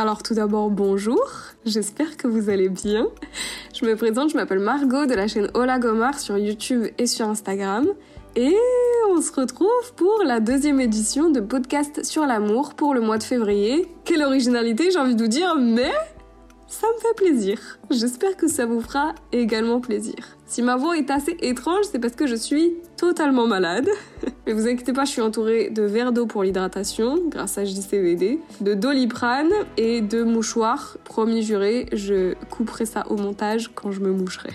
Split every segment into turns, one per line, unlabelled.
Alors tout d'abord, bonjour, j'espère que vous allez bien. Je me présente, je m'appelle Margot de la chaîne Ola Gomar sur YouTube et sur Instagram. Et on se retrouve pour la deuxième édition de podcast sur l'amour pour le mois de février. Quelle originalité j'ai envie de vous dire, mais ça me fait plaisir. J'espère que ça vous fera également plaisir. Si ma voix est assez étrange, c'est parce que je suis totalement malade. Mais vous inquiétez pas, je suis entourée de verres d'eau pour l'hydratation, grâce à JCVD, de doliprane et de mouchoirs. Promis juré, je couperai ça au montage quand je me moucherai.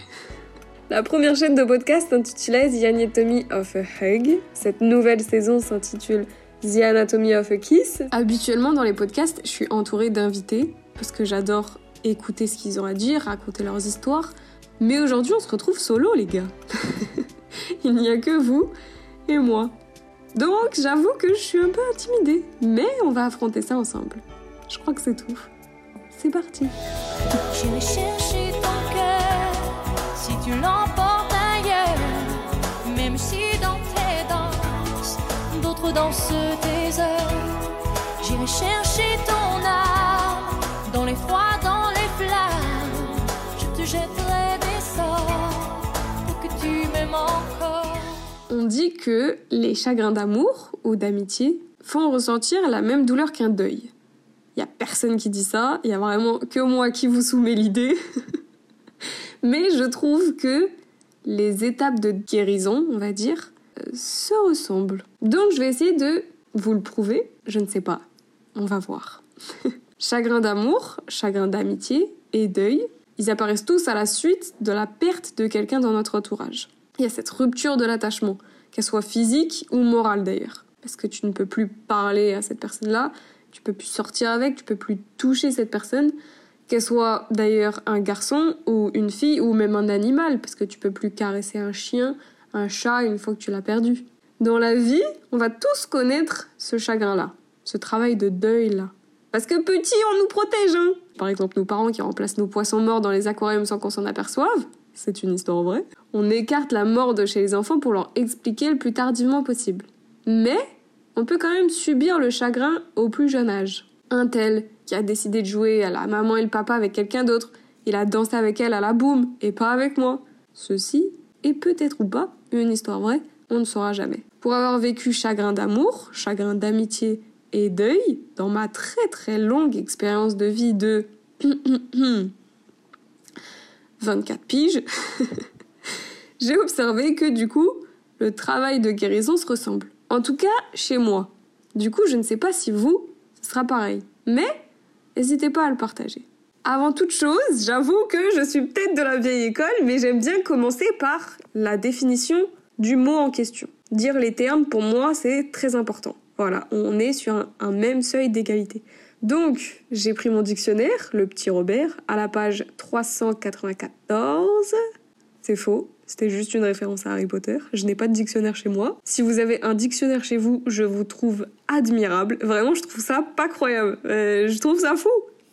La première chaîne de podcast intitulée The Anatomy of a Hug. Cette nouvelle saison s'intitule The Anatomy of a Kiss. Habituellement dans les podcasts, je suis entourée d'invités parce que j'adore écouter ce qu'ils ont à dire, raconter leurs histoires. Mais aujourd'hui, on se retrouve solo, les gars. Il n'y a que vous et moi. Donc, j'avoue que je suis un peu intimidée. Mais on va affronter ça ensemble. Je crois que c'est tout. C'est parti.
Même si dans tes danses, d'autres dansent. J'irai chercher ton âme dans les froids, dans
On dit que les chagrins d'amour ou d'amitié font ressentir la même douleur qu'un deuil. Il y a personne qui dit ça, il y a vraiment que moi qui vous soumets l'idée. Mais je trouve que les étapes de guérison, on va dire, euh, se ressemblent. Donc je vais essayer de vous le prouver, je ne sais pas. On va voir. chagrin d'amour, chagrin d'amitié et deuil, ils apparaissent tous à la suite de la perte de quelqu'un dans notre entourage. Il y a cette rupture de l'attachement, qu'elle soit physique ou morale d'ailleurs. Parce que tu ne peux plus parler à cette personne-là, tu peux plus sortir avec, tu peux plus toucher cette personne, qu'elle soit d'ailleurs un garçon ou une fille ou même un animal, parce que tu peux plus caresser un chien, un chat une fois que tu l'as perdu. Dans la vie, on va tous connaître ce chagrin-là, ce travail de deuil-là. Parce que petit, on nous protège, hein Par exemple, nos parents qui remplacent nos poissons morts dans les aquariums sans qu'on s'en aperçoive, c'est une histoire vraie. On écarte la mort de chez les enfants pour leur expliquer le plus tardivement possible. Mais on peut quand même subir le chagrin au plus jeune âge. Un tel qui a décidé de jouer à la maman et le papa avec quelqu'un d'autre, il a dansé avec elle à la boum et pas avec moi. Ceci est peut-être ou pas une histoire vraie, on ne saura jamais. Pour avoir vécu chagrin d'amour, chagrin d'amitié et deuil, dans ma très très longue expérience de vie de 24 piges, j'ai observé que du coup, le travail de guérison se ressemble. En tout cas, chez moi. Du coup, je ne sais pas si vous, ce sera pareil. Mais, n'hésitez pas à le partager. Avant toute chose, j'avoue que je suis peut-être de la vieille école, mais j'aime bien commencer par la définition du mot en question. Dire les termes, pour moi, c'est très important. Voilà, on est sur un, même seuil d'égalité. Donc, j'ai pris mon dictionnaire, le petit Robert, à la page 394. C'est faux, c'était juste une référence à Harry Potter. Je n'ai pas de dictionnaire chez moi. Si vous avez un dictionnaire chez vous, je vous trouve admirable. Vraiment, je trouve ça pas croyable. Euh, je trouve ça fou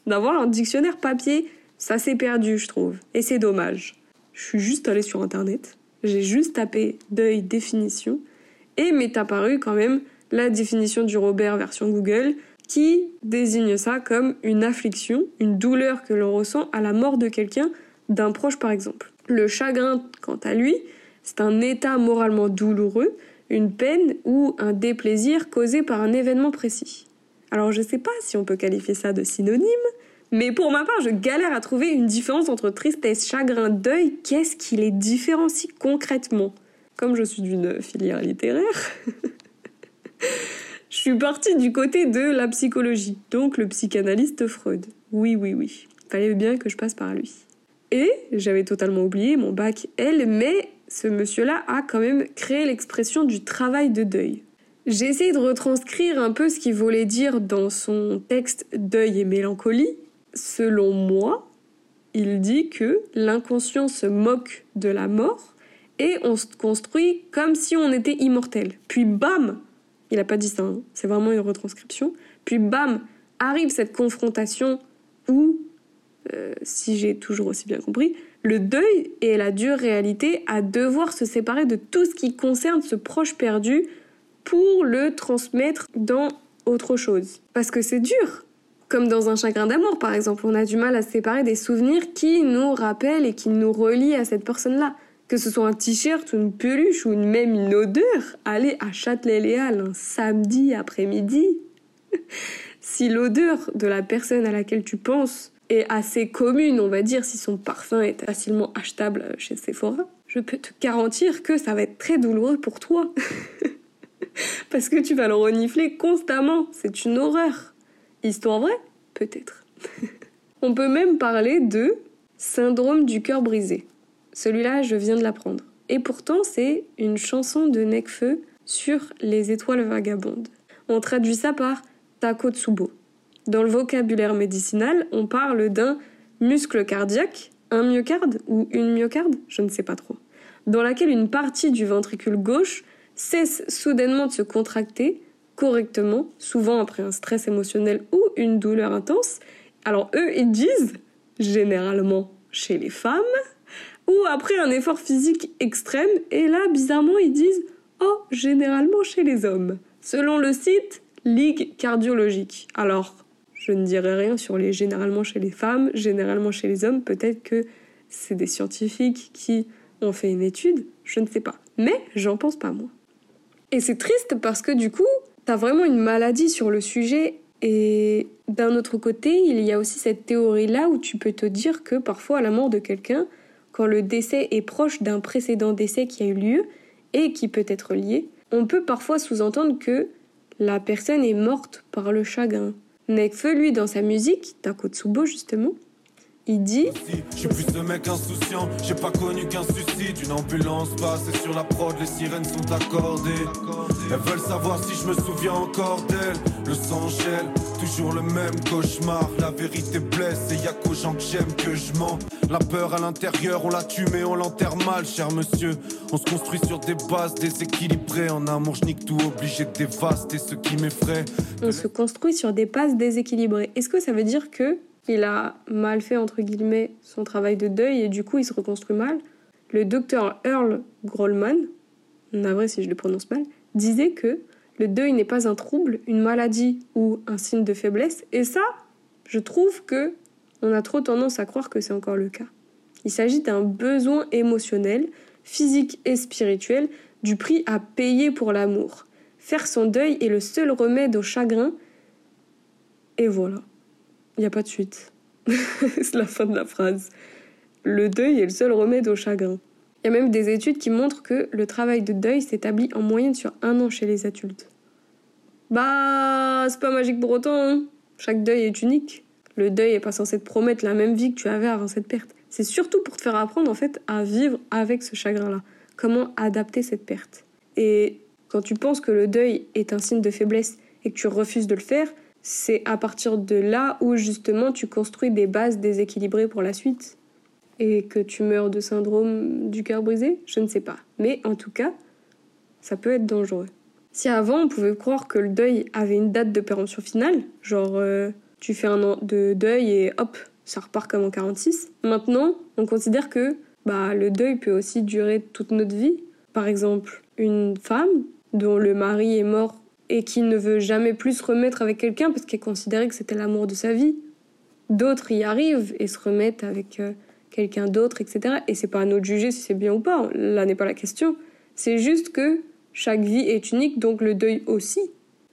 d'avoir un dictionnaire papier. Ça s'est perdu, je trouve. Et c'est dommage. Je suis juste allée sur Internet. J'ai juste tapé deuil définition. Et m'est apparu quand même la définition du Robert version Google qui désigne ça comme une affliction, une douleur que l'on ressent à la mort de quelqu'un, d'un proche par exemple. Le chagrin, quant à lui, c'est un état moralement douloureux, une peine ou un déplaisir causé par un événement précis. Alors je sais pas si on peut qualifier ça de synonyme, mais pour ma part, je galère à trouver une différence entre tristesse, chagrin, deuil. Qu'est-ce qui les différencie concrètement? Comme je suis d'une filière littéraire, je suis partie du côté de la psychologie, donc le psychanalyste Freud. Oui, oui, oui. Fallait bien que je passe par lui. Et j'avais totalement oublié mon bac L, mais ce monsieur-là a quand même créé l'expression du travail de deuil. J'ai essayé de retranscrire un peu ce qu'il voulait dire dans son texte Deuil et mélancolie. Selon moi, il dit que l'inconscient se moque de la mort et on se construit comme si on était immortel. Puis bam Il a pas dit ça, hein, c'est vraiment une retranscription. Puis bam Arrive cette confrontation où euh, si j'ai toujours aussi bien compris, le deuil est la dure réalité à devoir se séparer de tout ce qui concerne ce proche perdu pour le transmettre dans autre chose. Parce que c'est dur. Comme dans un chagrin d'amour, par exemple, on a du mal à se séparer des souvenirs qui nous rappellent et qui nous relient à cette personne-là. Que ce soit un t-shirt, une peluche ou même une odeur, aller à Châtelet-Léal un samedi après-midi. si l'odeur de la personne à laquelle tu penses est assez commune, on va dire, si son parfum est facilement achetable chez Sephora, je peux te garantir que ça va être très douloureux pour toi. Parce que tu vas le renifler constamment. C'est une horreur. Histoire vraie Peut-être. On peut même parler de syndrome du cœur brisé. Celui-là, je viens de l'apprendre. Et pourtant, c'est une chanson de Necfeu sur les étoiles vagabondes. On traduit ça par Takotsubo. Dans le vocabulaire médicinal, on parle d'un muscle cardiaque, un myocarde ou une myocarde, je ne sais pas trop, dans laquelle une partie du ventricule gauche cesse soudainement de se contracter correctement, souvent après un stress émotionnel ou une douleur intense. Alors eux, ils disent, généralement chez les femmes, ou après un effort physique extrême, et là, bizarrement, ils disent, oh, généralement chez les hommes, selon le site Ligue cardiologique. Alors, je ne dirai rien sur les généralement chez les femmes, généralement chez les hommes, peut-être que c'est des scientifiques qui ont fait une étude, je ne sais pas. Mais j'en pense pas moi. Et c'est triste parce que du coup, t'as vraiment une maladie sur le sujet et d'un autre côté, il y a aussi cette théorie-là où tu peux te dire que parfois à la mort de quelqu'un, quand le décès est proche d'un précédent décès qui a eu lieu et qui peut être lié, on peut parfois sous-entendre que la personne est morte par le chagrin. Nekfeu, lui, dans sa musique, Takotsubo justement, il dit
Je suis plus ce mec insouciant, j'ai pas connu qu'un suicide. Une ambulance passe et sur la prod, les sirènes sont accordées. Elles veulent savoir si je me souviens encore d'elle. Le sang gèle, toujours le même cauchemar. La vérité blesse et y a qu'aux gens que j'aime que je mens. La peur à l'intérieur, on la tue mais on l'enterre mal, cher monsieur. On se construit sur des bases déséquilibrées. En amour, je nique tout, obligé de dévaster ce qui m'effraie.
On se construit sur des bases déséquilibrées. Est-ce que ça veut dire que il a mal fait, entre guillemets, son travail de deuil et du coup il se reconstruit mal. Le docteur Earl Grollman, navré si je le prononce mal, disait que le deuil n'est pas un trouble, une maladie ou un signe de faiblesse. Et ça, je trouve que on a trop tendance à croire que c'est encore le cas. Il s'agit d'un besoin émotionnel, physique et spirituel, du prix à payer pour l'amour. Faire son deuil est le seul remède au chagrin. Et voilà. Il n'y a pas de suite. c'est la fin de la phrase. Le deuil est le seul remède au chagrin. Il y a même des études qui montrent que le travail de deuil s'établit en moyenne sur un an chez les adultes. Bah, c'est pas magique pour autant. Hein. Chaque deuil est unique. Le deuil est pas censé te promettre la même vie que tu avais avant cette perte. C'est surtout pour te faire apprendre en fait à vivre avec ce chagrin-là. Comment adapter cette perte. Et quand tu penses que le deuil est un signe de faiblesse et que tu refuses de le faire, c'est à partir de là où justement tu construis des bases déséquilibrées pour la suite. Et que tu meurs de syndrome du cœur brisé, je ne sais pas. Mais en tout cas, ça peut être dangereux. Si avant on pouvait croire que le deuil avait une date de péremption finale, genre euh, tu fais un an de deuil et hop, ça repart comme en 46, maintenant on considère que bah, le deuil peut aussi durer toute notre vie. Par exemple, une femme dont le mari est mort et qui ne veut jamais plus se remettre avec quelqu'un parce qu'elle considérait que c'était l'amour de sa vie. D'autres y arrivent et se remettent avec euh, quelqu'un d'autre, etc. Et c'est pas à nous de juger si c'est bien ou pas. Là n'est pas la question. C'est juste que chaque vie est unique, donc le deuil aussi.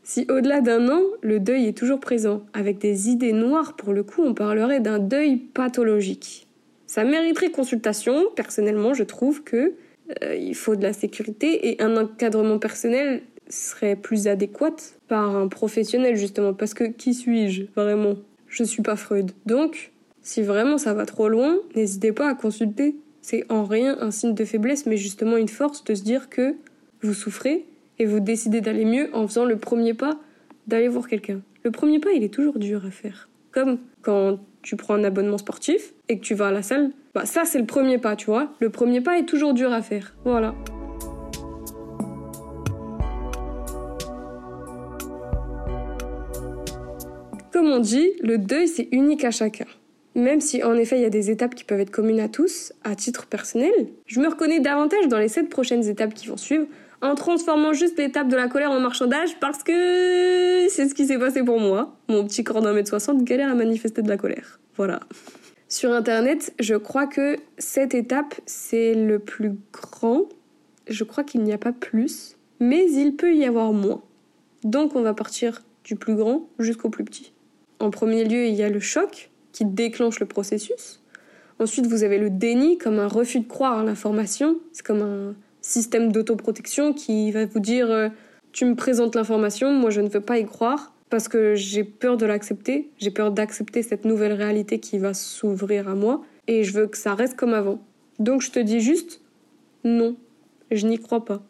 Si au-delà d'un an, le deuil est toujours présent, avec des idées noires pour le coup, on parlerait d'un deuil pathologique. Ça mériterait consultation. Personnellement, je trouve que euh, il faut de la sécurité et un encadrement personnel serait plus adéquate par un professionnel justement parce que qui suis-je vraiment? Je suis pas Freud. Donc si vraiment ça va trop loin, n'hésitez pas à consulter. C'est en rien un signe de faiblesse mais justement une force de se dire que vous souffrez et vous décidez d'aller mieux en faisant le premier pas d'aller voir quelqu'un. Le premier pas, il est toujours dur à faire. Comme quand tu prends un abonnement sportif et que tu vas à la salle, bah ça c'est le premier pas, tu vois. Le premier pas est toujours dur à faire. Voilà. Comme on dit, le deuil c'est unique à chacun. Même si en effet il y a des étapes qui peuvent être communes à tous, à titre personnel, je me reconnais davantage dans les sept prochaines étapes qui vont suivre en transformant juste l'étape de la colère en marchandage parce que c'est ce qui s'est passé pour moi. Mon petit corps d'un mètre soixante galère à manifester de la colère. Voilà. Sur internet, je crois que cette étape, c'est le plus grand. Je crois qu'il n'y a pas plus, mais il peut y avoir moins. Donc on va partir du plus grand jusqu'au plus petit. En premier lieu, il y a le choc qui déclenche le processus. Ensuite, vous avez le déni comme un refus de croire à l'information. C'est comme un système d'autoprotection qui va vous dire euh, tu me présentes l'information, moi je ne veux pas y croire parce que j'ai peur de l'accepter, j'ai peur d'accepter cette nouvelle réalité qui va s'ouvrir à moi et je veux que ça reste comme avant. Donc je te dis juste non, je n'y crois pas.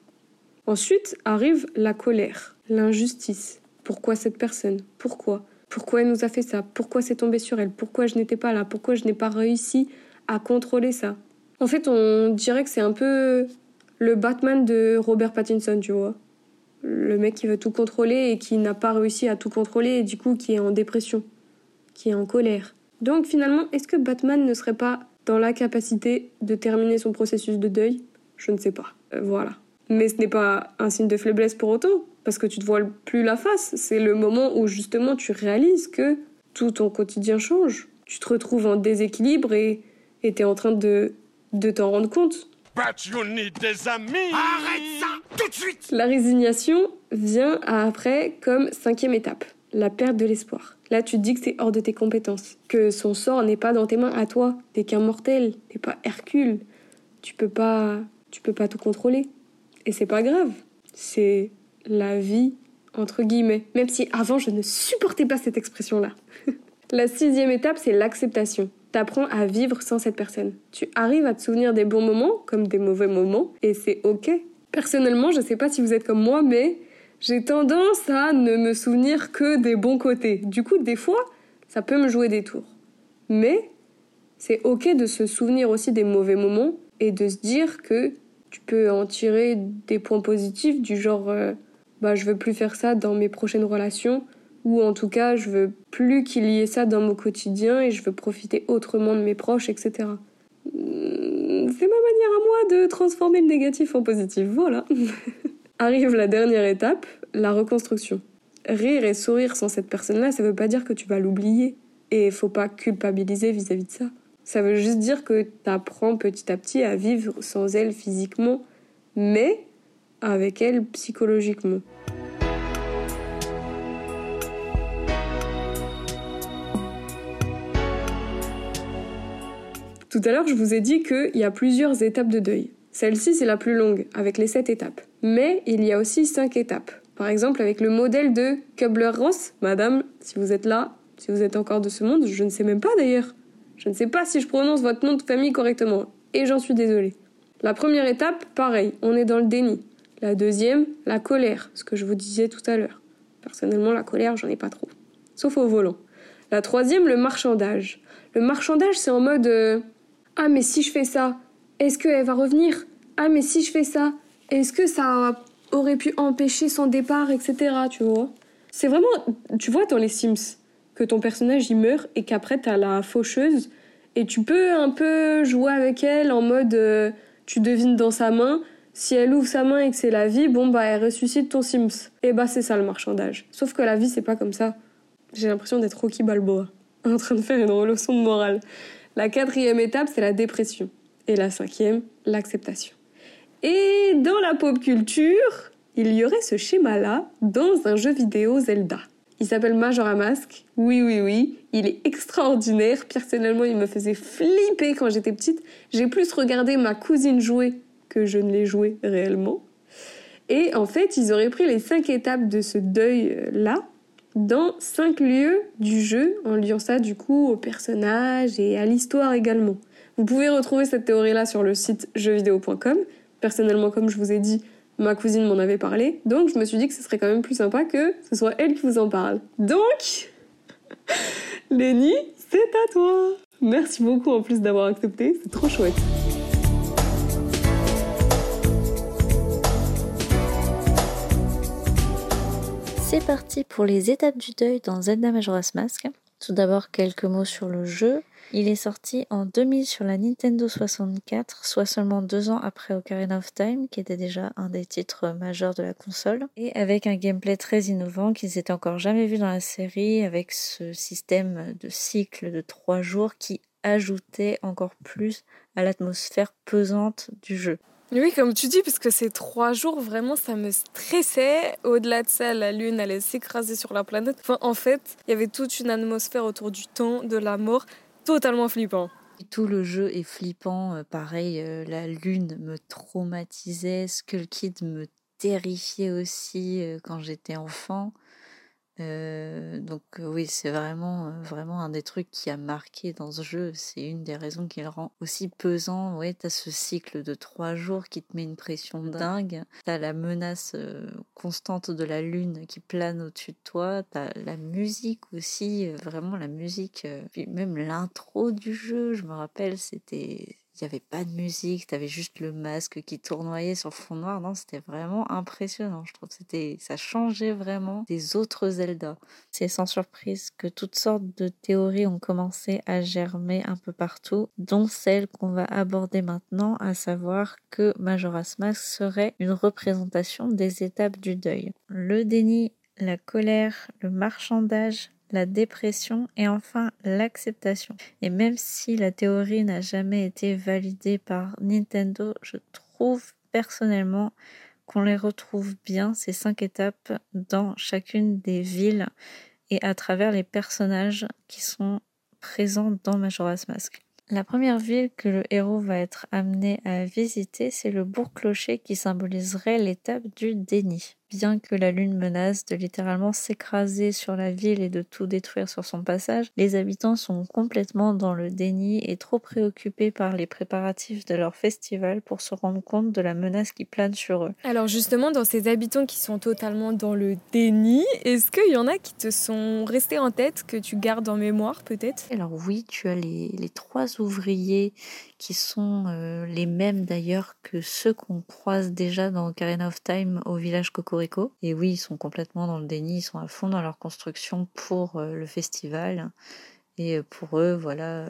Ensuite arrive la colère, l'injustice. Pourquoi cette personne? Pourquoi? Pourquoi elle nous a fait ça? Pourquoi c'est tombé sur elle? Pourquoi je n'étais pas là? Pourquoi je n'ai pas réussi à contrôler ça? En fait, on dirait que c'est un peu le Batman de Robert Pattinson, tu vois. Le mec qui veut tout contrôler et qui n'a pas réussi à tout contrôler et du coup qui est en dépression, qui est en colère. Donc finalement, est-ce que Batman ne serait pas dans la capacité de terminer son processus de deuil? Je ne sais pas. Euh, voilà. Mais ce n'est pas un signe de faiblesse pour autant, parce que tu te vois plus la face. C'est le moment où justement tu réalises que tout ton quotidien change. Tu te retrouves en déséquilibre et tu es en train de, de t'en rendre compte.
des amis Arrête ça tout de suite
La résignation vient après comme cinquième étape, la perte de l'espoir. Là, tu te dis que c'est hors de tes compétences, que son sort n'est pas dans tes mains à toi. T'es qu'un mortel, t'es pas Hercule. Tu peux pas, tu peux pas tout contrôler. Et c'est pas grave. C'est la vie entre guillemets. Même si avant je ne supportais pas cette expression-là. la sixième étape, c'est l'acceptation t'apprends à vivre sans cette personne. Tu arrives à te souvenir des bons moments comme des mauvais moments et c'est ok. Personnellement, je sais pas si vous êtes comme moi, mais j'ai tendance à ne me souvenir que des bons côtés. Du coup, des fois, ça peut me jouer des tours. Mais c'est ok de se souvenir aussi des mauvais moments et de se dire que tu peux en tirer des points positifs du genre euh, bah je veux plus faire ça dans mes prochaines relations ou en tout cas je veux plus qu'il y ait ça dans mon quotidien et je veux profiter autrement de mes proches, etc. Hmm, c'est ma manière à moi de transformer le négatif en positif, voilà. Arrive la dernière étape, la reconstruction. Rire et sourire sans cette personne-là, ça veut pas dire que tu vas l'oublier. Et faut pas culpabiliser vis-à-vis de ça. Ça veut juste dire que tu apprends petit à petit à vivre sans elle physiquement, mais avec elle psychologiquement. Tout à l'heure, je vous ai dit qu'il y a plusieurs étapes de deuil. Celle-ci, c'est la plus longue, avec les 7 étapes. Mais il y a aussi 5 étapes. Par exemple, avec le modèle de Kubler-Ross. Madame, si vous êtes là, si vous êtes encore de ce monde, je ne sais même pas d'ailleurs. Je ne sais pas si je prononce votre nom de famille correctement. Et j'en suis désolée. La première étape, pareil, on est dans le déni. La deuxième, la colère, ce que je vous disais tout à l'heure. Personnellement, la colère, j'en ai pas trop. Sauf au volant. La troisième, le marchandage. Le marchandage, c'est en mode euh, ah, mais si je fais ça, est-ce qu'elle va revenir Ah, mais si je fais ça, est-ce que ça aurait pu empêcher son départ, etc. Tu vois? C'est vraiment, tu vois, dans les Sims, que ton personnage il meurt et qu'après t'as la faucheuse et tu peux un peu jouer avec elle en mode euh, tu devines dans sa main. Si elle ouvre sa main et que c'est la vie, bon bah elle ressuscite ton Sims. Et bah c'est ça le marchandage. Sauf que la vie c'est pas comme ça. J'ai l'impression d'être Rocky Balboa en train de faire une leçon de morale. La quatrième étape, c'est la dépression. Et la cinquième, l'acceptation. Et dans la pop culture, il y aurait ce schéma-là dans un jeu vidéo Zelda. Il s'appelle Majora Mask. Oui, oui, oui. Il est extraordinaire. Personnellement, il me faisait flipper quand j'étais petite. J'ai plus regardé ma cousine jouer que je ne l'ai joué réellement. Et en fait, ils auraient pris les cinq étapes de ce deuil-là dans cinq lieux du jeu, en liant ça du coup au personnage et à l'histoire également. Vous pouvez retrouver cette théorie-là sur le site jeuxvideo.com. Personnellement, comme je vous ai dit, ma cousine m'en avait parlé, donc je me suis dit que ce serait quand même plus sympa que ce soit elle qui vous en parle. Donc, Lenny, c'est à toi Merci beaucoup en plus d'avoir accepté, c'est trop chouette.
C'est parti pour les étapes du deuil dans Zelda Majora's Mask. Tout d'abord, quelques mots sur le jeu. Il est sorti en 2000 sur la Nintendo 64, soit seulement deux ans après Ocarina of Time, qui était déjà un des titres majeurs de la console, et avec un gameplay très innovant qu'ils n'étaient encore jamais vu dans la série, avec ce système de cycle de trois jours qui ajoutait encore plus à l'atmosphère pesante du jeu.
Oui, comme tu dis, parce que ces trois jours, vraiment, ça me stressait. Au-delà de ça, la Lune allait s'écraser sur la planète. Enfin, en fait, il y avait toute une atmosphère autour du temps, de la mort totalement flippant.
Tout le jeu est flippant, euh, pareil, euh, la lune me traumatisait, Skull Kid me terrifiait aussi euh, quand j'étais enfant. Euh, donc oui, c'est vraiment, vraiment un des trucs qui a marqué dans ce jeu. C'est une des raisons qui le rend aussi pesant. Ouais, t'as ce cycle de trois jours qui te met une pression dingue. T'as la menace constante de la lune qui plane au-dessus de toi. T'as la musique aussi, vraiment la musique. puis même l'intro du jeu, je me rappelle, c'était il n'y avait pas de musique, tu avais juste le masque qui tournoyait sur fond noir. Non, c'était vraiment impressionnant. Je trouve que c'était, ça changeait vraiment des autres Zelda. C'est sans surprise que toutes sortes de théories ont commencé à germer un peu partout, dont celle qu'on va aborder maintenant, à savoir que Majora's Mask serait une représentation des étapes du deuil. Le déni, la colère, le marchandage, la dépression et enfin l'acceptation. Et même si la théorie n'a jamais été validée par Nintendo, je trouve personnellement qu'on les retrouve bien, ces cinq étapes, dans chacune des villes et à travers les personnages qui sont présents dans Majora's Mask. La première ville que le héros va être amené à visiter, c'est le bourg clocher qui symboliserait l'étape du déni. Bien que la lune menace de littéralement s'écraser sur la ville et de tout détruire sur son passage, les habitants sont complètement dans le déni et trop préoccupés par les préparatifs de leur festival pour se rendre compte de la menace qui plane sur eux.
Alors justement, dans ces habitants qui sont totalement dans le déni, est-ce qu'il y en a qui te sont restés en tête, que tu gardes en mémoire peut-être?
Alors oui, tu as les, les trois ouvriers qui sont euh, les mêmes d'ailleurs que ceux qu'on croise déjà dans Ocarina of Time au village Cocorico. Et oui, ils sont complètement dans le déni, ils sont à fond dans leur construction pour euh, le festival. Et pour eux, voilà,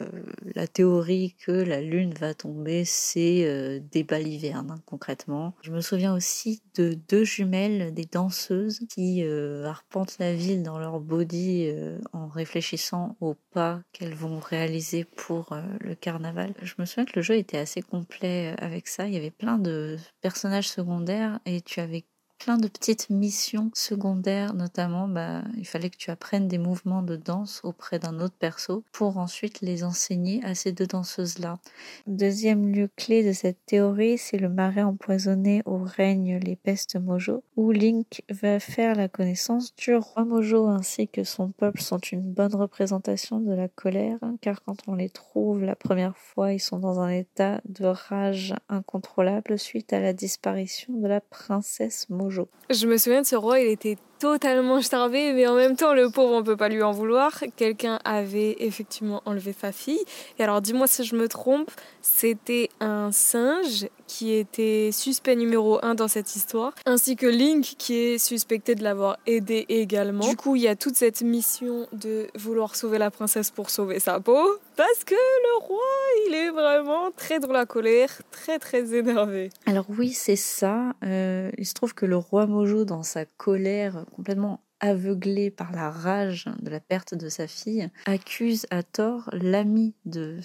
la théorie que la lune va tomber, c'est des balivernes, hein, concrètement. Je me souviens aussi de deux jumelles, des danseuses, qui arpentent la ville dans leur body en réfléchissant aux pas qu'elles vont réaliser pour le carnaval. Je me souviens que le jeu était assez complet avec ça. Il y avait plein de personnages secondaires et tu avais plein de petites missions secondaires, notamment bah, il fallait que tu apprennes des mouvements de danse auprès d'un autre perso pour ensuite les enseigner à ces deux danseuses-là. Deuxième lieu clé de cette théorie, c'est le marais empoisonné où règnent les pestes Mojo, où Link va faire la connaissance du roi Mojo ainsi que son peuple sont une bonne représentation de la colère, car quand on les trouve la première fois, ils sont dans un état de rage incontrôlable suite à la disparition de la princesse Mojo.
Je me souviens de ce roi, il était totalement starvé, mais en même temps, le pauvre, on peut pas lui en vouloir. Quelqu'un avait effectivement enlevé sa fille. Et alors, dis-moi si je me trompe, c'était un singe qui était suspect numéro un dans cette histoire, ainsi que Link qui est suspecté de l'avoir aidé également. Du coup, il y a toute cette mission de vouloir sauver la princesse pour sauver sa peau, parce que le roi, il est vraiment très dans la colère, très très énervé.
Alors oui, c'est ça. Euh, il se trouve que le roi Mojo, dans sa colère complètement aveuglé par la rage de la perte de sa fille, accuse à tort l'ami de,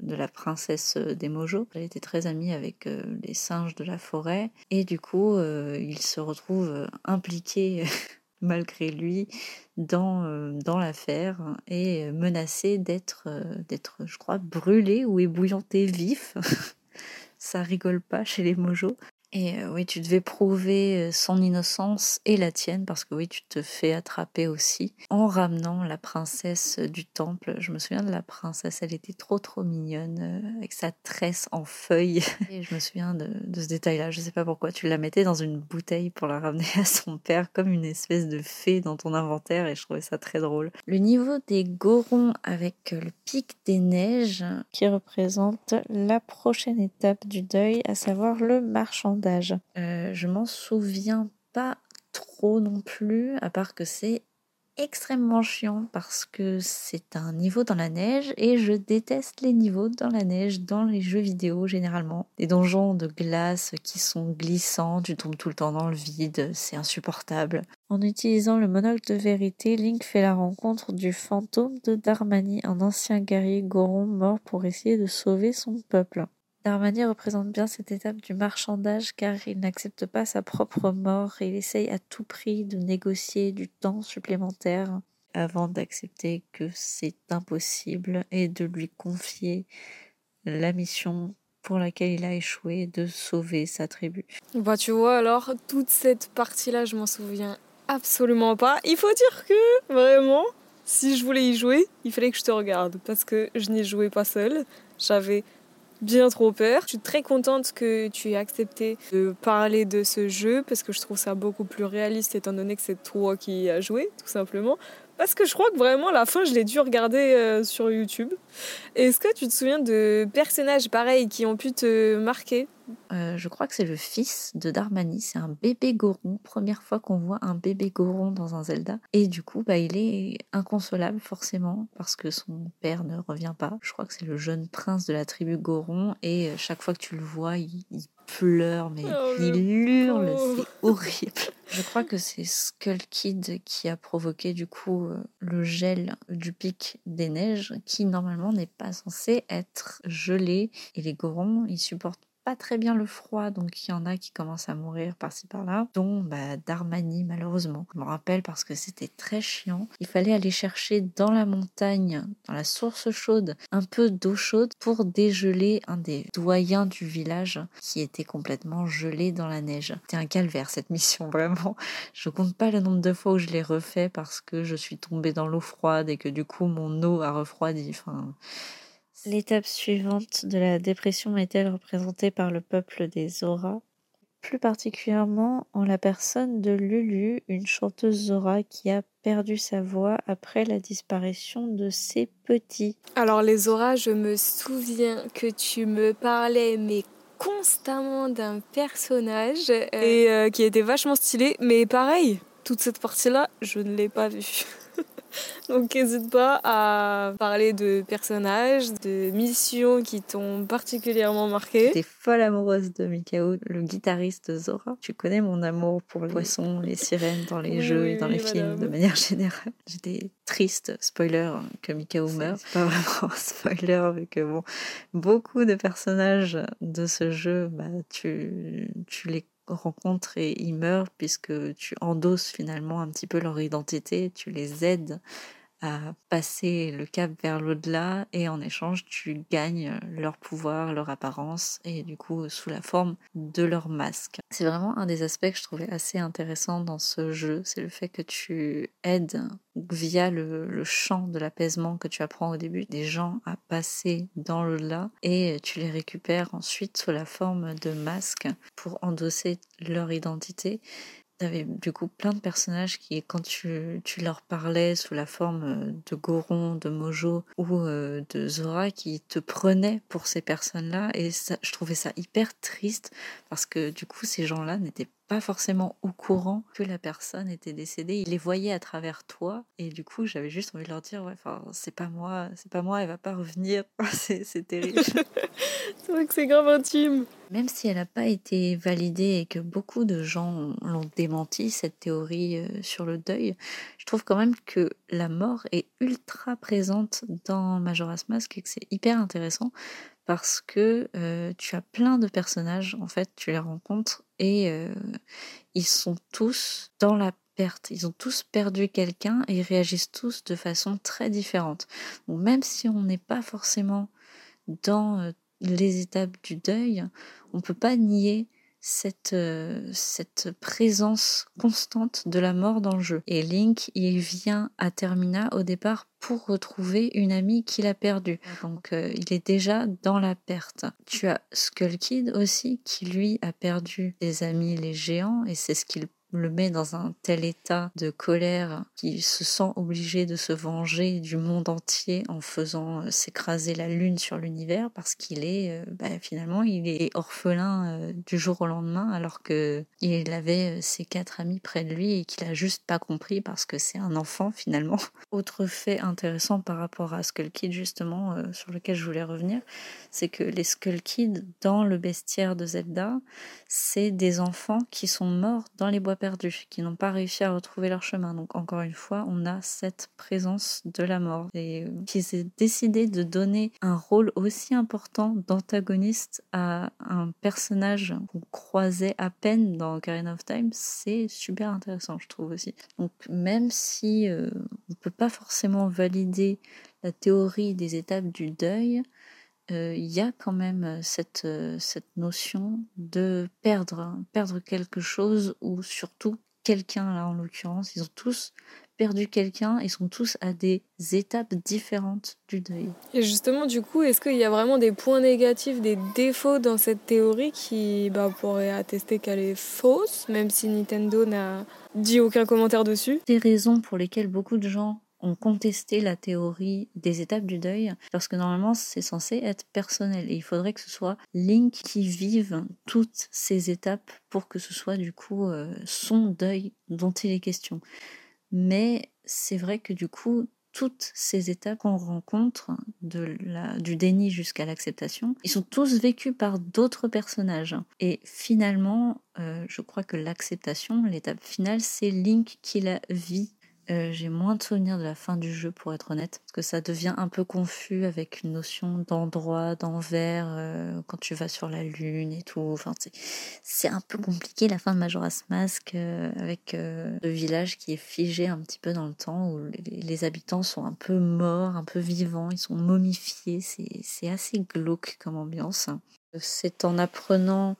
de la princesse des Mojo. Elle était très amie avec euh, les singes de la forêt et du coup euh, il se retrouve impliqué malgré lui dans, euh, dans l'affaire et menacé d'être, d'être, je crois, brûlé ou ébouillanté vif. Ça rigole pas chez les Mojo. Et oui, tu devais prouver son innocence et la tienne, parce que oui, tu te fais attraper aussi, en ramenant la princesse du temple. Je me souviens de la princesse, elle était trop trop mignonne, avec sa tresse en feuilles. Et je me souviens de, de ce détail-là, je sais pas pourquoi, tu la mettais dans une bouteille pour la ramener à son père, comme une espèce de fée dans ton inventaire, et je trouvais ça très drôle. Le niveau des gorons avec le pic des neiges, qui représente la prochaine étape du deuil, à savoir le marchand euh, je m'en souviens pas trop non plus, à part que c'est extrêmement chiant parce que c'est un niveau dans la neige et je déteste les niveaux dans la neige dans les jeux vidéo généralement. Des donjons de glace qui sont glissants, tu tombes tout le temps dans le vide, c'est insupportable. En utilisant le monocle de vérité, Link fait la rencontre du fantôme de Darmani, un ancien guerrier Goron mort pour essayer de sauver son peuple. Darmani représente bien cette étape du marchandage car il n'accepte pas sa propre mort et il essaye à tout prix de négocier du temps supplémentaire avant d'accepter que c'est impossible et de lui confier la mission pour laquelle il a échoué de sauver sa tribu.
Bah tu vois alors, toute cette partie-là, je m'en souviens absolument pas. Il faut dire que, vraiment, si je voulais y jouer, il fallait que je te regarde parce que je n'y jouais pas seule. J'avais bien trop peur. Je suis très contente que tu aies accepté de parler de ce jeu parce que je trouve ça beaucoup plus réaliste étant donné que c'est toi qui as joué, tout simplement. Parce que je crois que vraiment la fin, je l'ai dû regarder euh, sur YouTube. Est-ce que tu te souviens de personnages pareils qui ont pu te marquer?
Euh, je crois que c'est le fils de Darmani, c'est un bébé Goron, première fois qu'on voit un bébé Goron dans un Zelda. Et du coup, bah, il est inconsolable forcément parce que son père ne revient pas. Je crois que c'est le jeune prince de la tribu Goron et euh, chaque fois que tu le vois, il, pleure, mais oh, il hurle, c'est horrible. Je crois que c'est Skull Kid qui a provoqué du coup euh, le gel du pic des neiges qui normalement n'est pas censé être gelé et les Gorons ils supportent pas très bien le froid, donc il y en a qui commencent à mourir par-ci par-là, dont bah, Darmani malheureusement. Je me rappelle parce que c'était très chiant. Il fallait aller chercher dans la montagne, dans la source chaude, un peu d'eau chaude pour dégeler un des doyens du village qui était complètement gelé dans la neige. C'était un calvaire cette mission, vraiment. Je compte pas le nombre de fois où je l'ai refait parce que je suis tombée dans l'eau froide et que du coup mon eau a refroidi. L'étape suivante de la dépression est-elle représentée par le peuple des Zora? Plus particulièrement en la personne de Lulu, une chanteuse Zora qui a perdu sa voix après la disparition de ses petits.
Alors les Zora, je me souviens que tu me parlais mais constamment d'un personnage euh, et euh, qui était vachement stylé, mais pareil, toute cette partie-là, je ne l'ai pas vue. Donc n'hésite pas à parler de personnages, de missions qui t'ont particulièrement marqué.
T'es folle amoureuse de Mikao, le guitariste Zora. Tu connais mon amour pour les poissons, les sirènes dans les jeux et dans les films de manière générale. J'étais triste, spoiler, que Mikao meurt. C'est pas vraiment un spoiler, vu que bon, beaucoup de personnages de ce jeu, bah, tu, tu les rencontrent et ils meurent puisque tu endosses finalement un petit peu leur identité, tu les aides à passer le cap vers l'au-delà et en échange tu gagnes leur pouvoir, leur apparence et du coup sous la forme de leur masque. C'est vraiment un des aspects que je trouvais assez intéressant dans ce jeu, c'est le fait que tu aides via le, chant de l'apaisement que tu apprends au début des gens à passer dans l'au-delà et tu les récupères ensuite sous la forme de masques pour endosser leur identité T'avais du coup plein de personnages qui, quand tu, tu, leur parlais sous la forme euh, de Goron, de Mojo ou euh, de Zora, qui te prenaient pour ces personnes-là. Et ça, je trouvais ça hyper triste parce que du coup, ces gens-là n'étaient pas forcément au courant que la personne était décédée. Ils les voyaient à travers toi. Et du coup, j'avais juste envie de leur dire, c'est pas moi, c'est pas moi, elle va pas revenir. c'est terrible.
c'est vrai que c'est grave intime.
Même si elle n'a pas été validée et que beaucoup de gens l'ont démenti, cette théorie euh, sur le deuil, je trouve quand même que la mort est ultra présente dans Majora's Mask et que c'est hyper intéressant parce que euh, tu as plein de personnages, en fait, tu les rencontres et euh, ils sont tous dans la perte. Ils ont tous perdu quelqu'un et ils réagissent tous de façon très différente. Donc même si on n'est pas forcément dans les étapes du deuil, on peut pas nier cette, cette présence constante de la mort dans le jeu. Et Link, il vient à Termina au départ pour retrouver une amie qu'il a perdue. Donc euh, il est déjà dans la perte. Tu as Skull Kid aussi qui lui a perdu des amis les géants et c'est ce qu'il le met dans un tel état de colère qu'il se sent obligé de se venger du monde entier en faisant euh, s'écraser la lune sur l'univers parce qu'il est euh, bah, finalement il est orphelin euh, du jour au lendemain alors que il avait ses quatre amis près de lui et qu'il a juste pas compris parce que c'est un enfant finalement. Autre fait intéressant par rapport à Skull Kid justement sur lequel je voulais revenir, c'est que les Skull Kids dans le bestiaire de Zelda, c'est des enfants qui sont morts dans les bois perdus, qui n'ont pas réussi à retrouver leur chemin. Donc encore une fois, on a cette présence de la mort et euh, qui s'est décidé de donner un rôle aussi important d'antagoniste à un personnage qu'on croisait à peine dans Ocarina of Time, c'est super intéressant, je trouve aussi. Donc même si euh, on peut pas forcément valider la théorie des étapes du deuil, il y a quand même euh, cette, euh, cette notion de perdre, hein, perdre quelque chose ou surtout quelqu'un là en l'occurrence. Ils ont tous perdu quelqu'un, ils sont tous à des étapes différentes du deuil.
Et justement, du coup, est-ce qu'il y a vraiment des points négatifs, des défauts dans cette théorie qui bah, pourraient attester qu'elle est fausse, même si Nintendo n'a dit aucun commentaire dessus?
Des raisons pour lesquelles beaucoup de gens ont contesté la théorie des étapes du deuil, parce que normalement c'est censé être personnel et il faudrait que ce soit Link qui vive toutes ces étapes pour que ce soit du coup euh, son deuil dont il est question. Mais c'est vrai que du coup toutes ces étapes qu'on rencontre, de la, du déni jusqu'à l'acceptation, ils sont tous vécus par d'autres personnages. Et finalement, euh, je crois que l'acceptation, l'étape finale, c'est Link qui la vit euh, j'ai moins de souvenirs de la fin du jeu pour être honnête, parce que ça devient un peu confus avec une notion d'endroit, d'envers, euh, quand tu vas sur la lune et tout. Enfin, c'est un peu compliqué la fin de Majora's Mask euh, avec le village qui est figé un petit peu dans le temps, où les, les, habitants sont un peu morts, un peu vivants, ils sont momifiés. C'est assez glauque comme ambiance. C'est en apprenant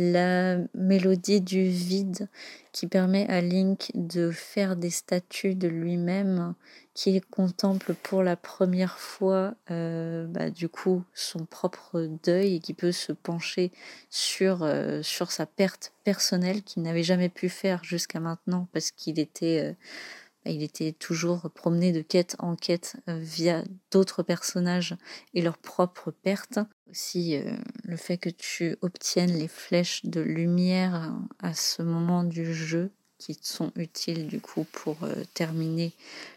la mélodie du vide qui permet à Link de faire des statues de lui-même qu'il contemple pour la première fois euh, bah, du coup son propre deuil et qui peut se pencher sur, euh, sur sa perte personnelle qu'il n'avait jamais pu faire jusqu'à maintenant parce qu'il était euh, il était toujours promené de quête en quête euh, via d'autres personnages et leurs propres pertes. Aussi, euh, le fait que tu obtiennes les flèches de lumière à ce moment du jeu qui sont utiles du coup pour euh, terminer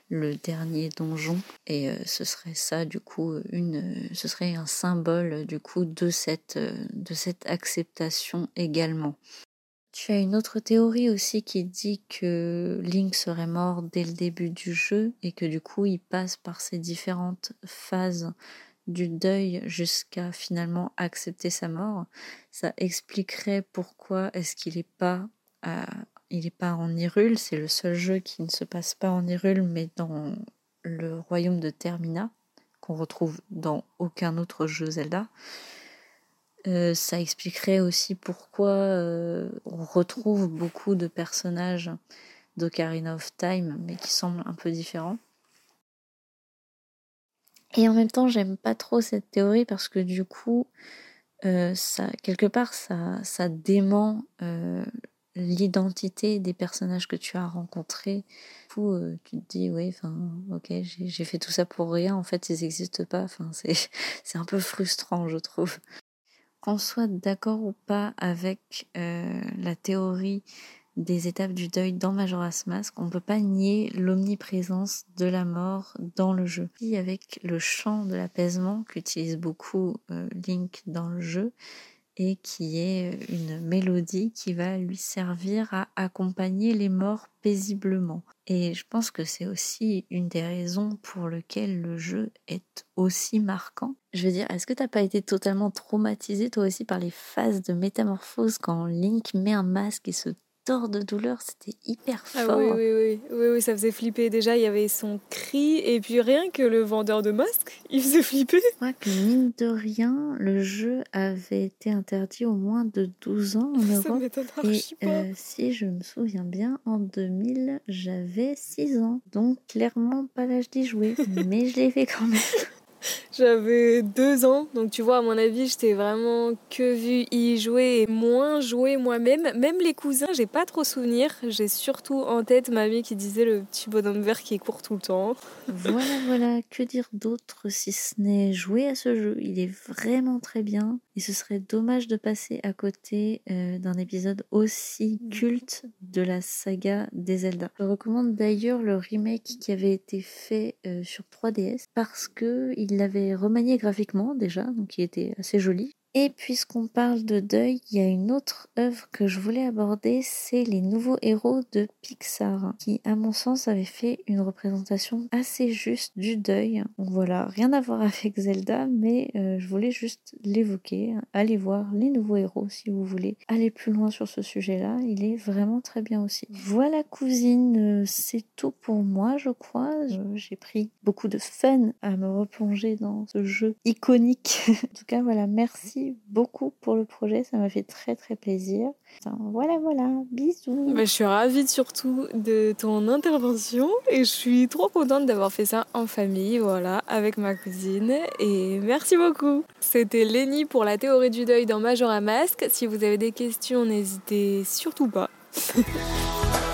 le dernier donjon et ce serait ça du coup une ce serait un symbole du coup de cette de cette acceptation également tu as une autre théorie aussi qui dit que Link serait mort dès le début du jeu et que du coup il passe par ces différentes phases du deuil jusqu'à finalement accepter sa mort. Ça expliquerait pourquoi est-ce qu'il n'est pas est pas en Hyrule, c'est le seul jeu qui ne se passe pas en Hyrule mais dans le royaume de Termina qu'on retrouve dans aucun autre jeu Zelda. Euh, ça expliquerait aussi pourquoi euh, on retrouve beaucoup de personnages d'Ocarina of Time, mais qui semblent un peu différents. Et en même temps, j'aime pas trop cette théorie parce que du coup, euh, ça, quelque part, ça, dément l'identité des personnages que tu as rencontrés. Du coup, tu te dis, oui, enfin, ok, j'ai fait tout ça pour rien. En fait, ils n'existent pas. Enfin, c'est un peu frustrant, je trouve qu'on soit d'accord ou pas avec euh, la théorie des étapes du deuil dans Majora's Mask, on ne peut pas nier l'omniprésence de la mort dans le jeu. Et avec le chant de l'apaisement qu'utilise beaucoup euh, Link dans le jeu, et qui est une mélodie qui va lui servir à accompagner les morts paisiblement. Et je pense que c'est aussi une des raisons pour lesquelles le jeu est aussi marquant. Je veux dire, est-ce que t'as pas été totalement traumatisé toi aussi par les phases de métamorphose quand Link met un masque et se tort de douleur, c'était hyper fort.
Ah oui, oui, oui, oui, oui, ça faisait flipper. Déjà, il y avait son cri, et puis rien que le vendeur de masques, il faisait flipper.
Moi, que mine de rien, le jeu avait été interdit au moins de 12 ans en Europe. Et euh, si je me souviens bien, en 2000, j'avais 6 ans. Donc, clairement, pas l'âge d'y jouer, mais je l'ai fait quand même.
J'avais deux ans, donc tu vois, à mon avis, j'étais vraiment que vu y jouer et moins jouer moi-même. Même les cousins, j'ai pas trop souvenir. J'ai surtout en tête mamie qui disait le petit bonhomme vert qui court tout le temps.
Voilà, voilà, que dire d'autre si ce n'est jouer à ce jeu? Il est vraiment très bien et ce serait dommage de passer à côté euh, d'un épisode aussi culte de la saga des Zelda. Je recommande d'ailleurs le remake qui avait été fait euh, sur 3DS parce que il l'avait remanié graphiquement déjà, donc il était assez joli. Et puisqu'on parle de deuil, il y a une autre œuvre que je voulais aborder, c'est les nouveaux héros de Pixar, qui à mon sens avaient fait une représentation assez juste du deuil. Donc voilà, rien à voir avec Zelda, mais euh, je voulais juste l'évoquer. Allez voir les nouveaux héros si vous voulez aller plus loin sur ce sujet-là, il est vraiment très bien aussi. Voilà cousine, euh, c'est tout pour moi je crois. Euh, J'ai pris beaucoup de fun à me replonger dans ce jeu iconique. en tout cas voilà, merci beaucoup pour le projet, ça m'a fait très très plaisir. Voilà, voilà, bisous.
Bah, je suis ravie surtout de ton intervention et je suis trop contente d'avoir fait ça en famille, voilà, avec ma cousine. Et merci beaucoup. C'était Lenny pour la théorie du deuil dans Majora Masque. Si vous avez des questions, n'hésitez surtout pas.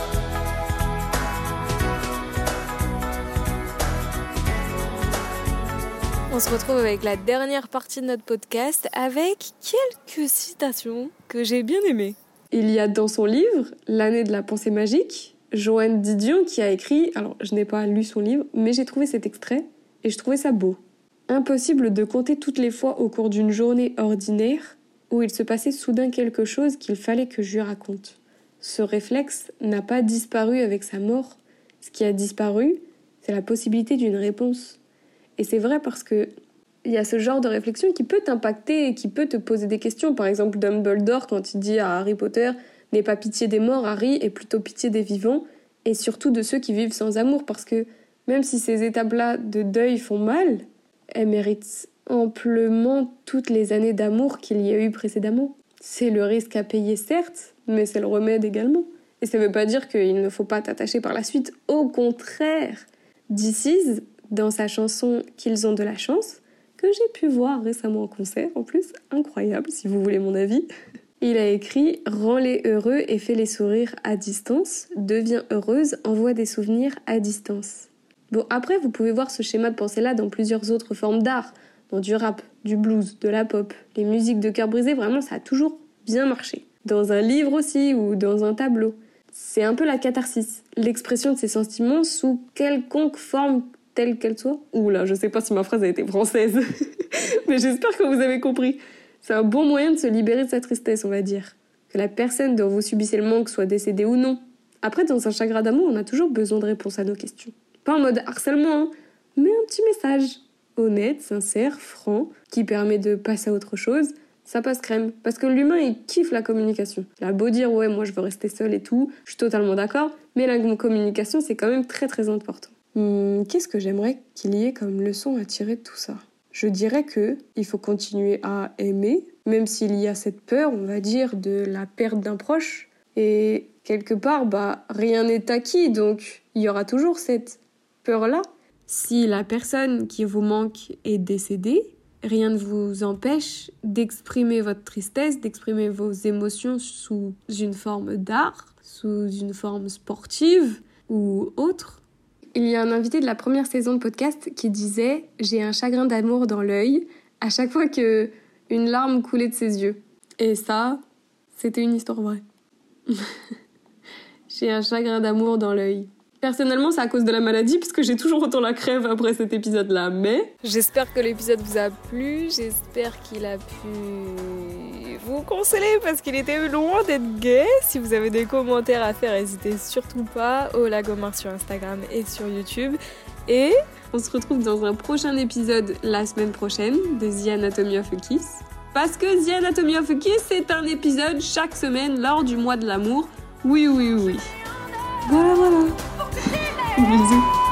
On se retrouve avec la dernière partie de notre podcast avec quelques citations que j'ai bien aimées.
Il y a dans son livre, L'année de la pensée magique, Joanne Didion qui a écrit, alors je n'ai pas lu son livre, mais j'ai trouvé cet extrait et je trouvais ça beau. Impossible de compter toutes les fois au cours d'une journée ordinaire où il se passait soudain quelque chose qu'il fallait que je lui raconte. Ce réflexe n'a pas disparu avec sa mort. Ce qui a disparu, c'est la possibilité d'une réponse. Et c'est vrai parce que il y a ce genre de réflexion qui peut t'impacter et qui peut te poser des questions. Par exemple, Dumbledore, quand il dit à Harry Potter N'aie pas pitié des morts, Harry, et plutôt pitié des vivants, et surtout de ceux qui vivent sans amour, parce que même si ces étapes-là de deuil font mal, elles méritent amplement toutes les années d'amour qu'il y a eu précédemment. C'est le risque à payer, certes, mais c'est le remède également. Et ça ne veut pas dire qu'il ne faut pas t'attacher par la suite. Au contraire, DC's, dans sa chanson Qu'ils ont de la chance, que j'ai pu voir récemment en concert, en plus, incroyable si vous voulez mon avis. Il a écrit Rends-les heureux et fais-les sourire à distance, deviens heureuse, envoie des souvenirs à distance. Bon, après, vous pouvez voir ce schéma de pensée-là dans plusieurs autres formes d'art, dans du rap, du blues, de la pop, les musiques de cœur brisé, vraiment, ça a toujours bien marché. Dans un livre aussi ou dans un tableau. C'est un peu la catharsis, l'expression de ses sentiments sous quelconque forme telle qu'elle soit. Oula, je sais pas si ma phrase a été française, mais j'espère que vous avez compris. C'est un bon moyen de se libérer de sa tristesse, on va dire. Que la personne dont vous subissez le manque soit décédée ou non. Après, dans un chagrin d'amour, on a toujours besoin de réponses à nos questions. Pas en mode harcèlement, hein, mais un petit message. Honnête, sincère, franc, qui permet de passer à autre chose. Ça passe crème. Parce que l'humain, il kiffe la communication. Il a beau dire, ouais, moi je veux rester seul et tout, je suis totalement d'accord, mais la communication, c'est quand même très très important. Hmm, Qu'est-ce que j'aimerais qu'il y ait comme leçon à tirer de tout ça? Je dirais que il faut continuer à aimer, même s'il y a cette peur, on va dire, de la perte d'un proche. Et quelque part, bah, rien n'est acquis, donc il y aura toujours cette peur-là. Si la personne qui vous manque est décédée, rien ne vous empêche d'exprimer votre tristesse, d'exprimer vos émotions sous une forme d'art, sous une forme sportive ou autre. Il y a un invité de la première saison de podcast qui disait J'ai un chagrin d'amour dans l'œil à chaque fois que une larme coulait de ses yeux. Et ça, c'était une histoire vraie. j'ai un chagrin d'amour dans l'œil. Personnellement, c'est à cause de la maladie, puisque j'ai toujours autant la crève après cet épisode-là, mais...
J'espère que l'épisode vous a plu, j'espère qu'il a pu vous consoler parce qu'il était loin d'être gay. Si vous avez des commentaires à faire, n'hésitez surtout pas au Lagomar sur Instagram et sur YouTube. Et
on se retrouve dans un prochain épisode la semaine prochaine de The Anatomy of a Kiss. Parce que The Anatomy of a Kiss, c'est un épisode chaque semaine lors du mois de l'amour. Oui, oui, oui. Voilà, voilà. Bisous.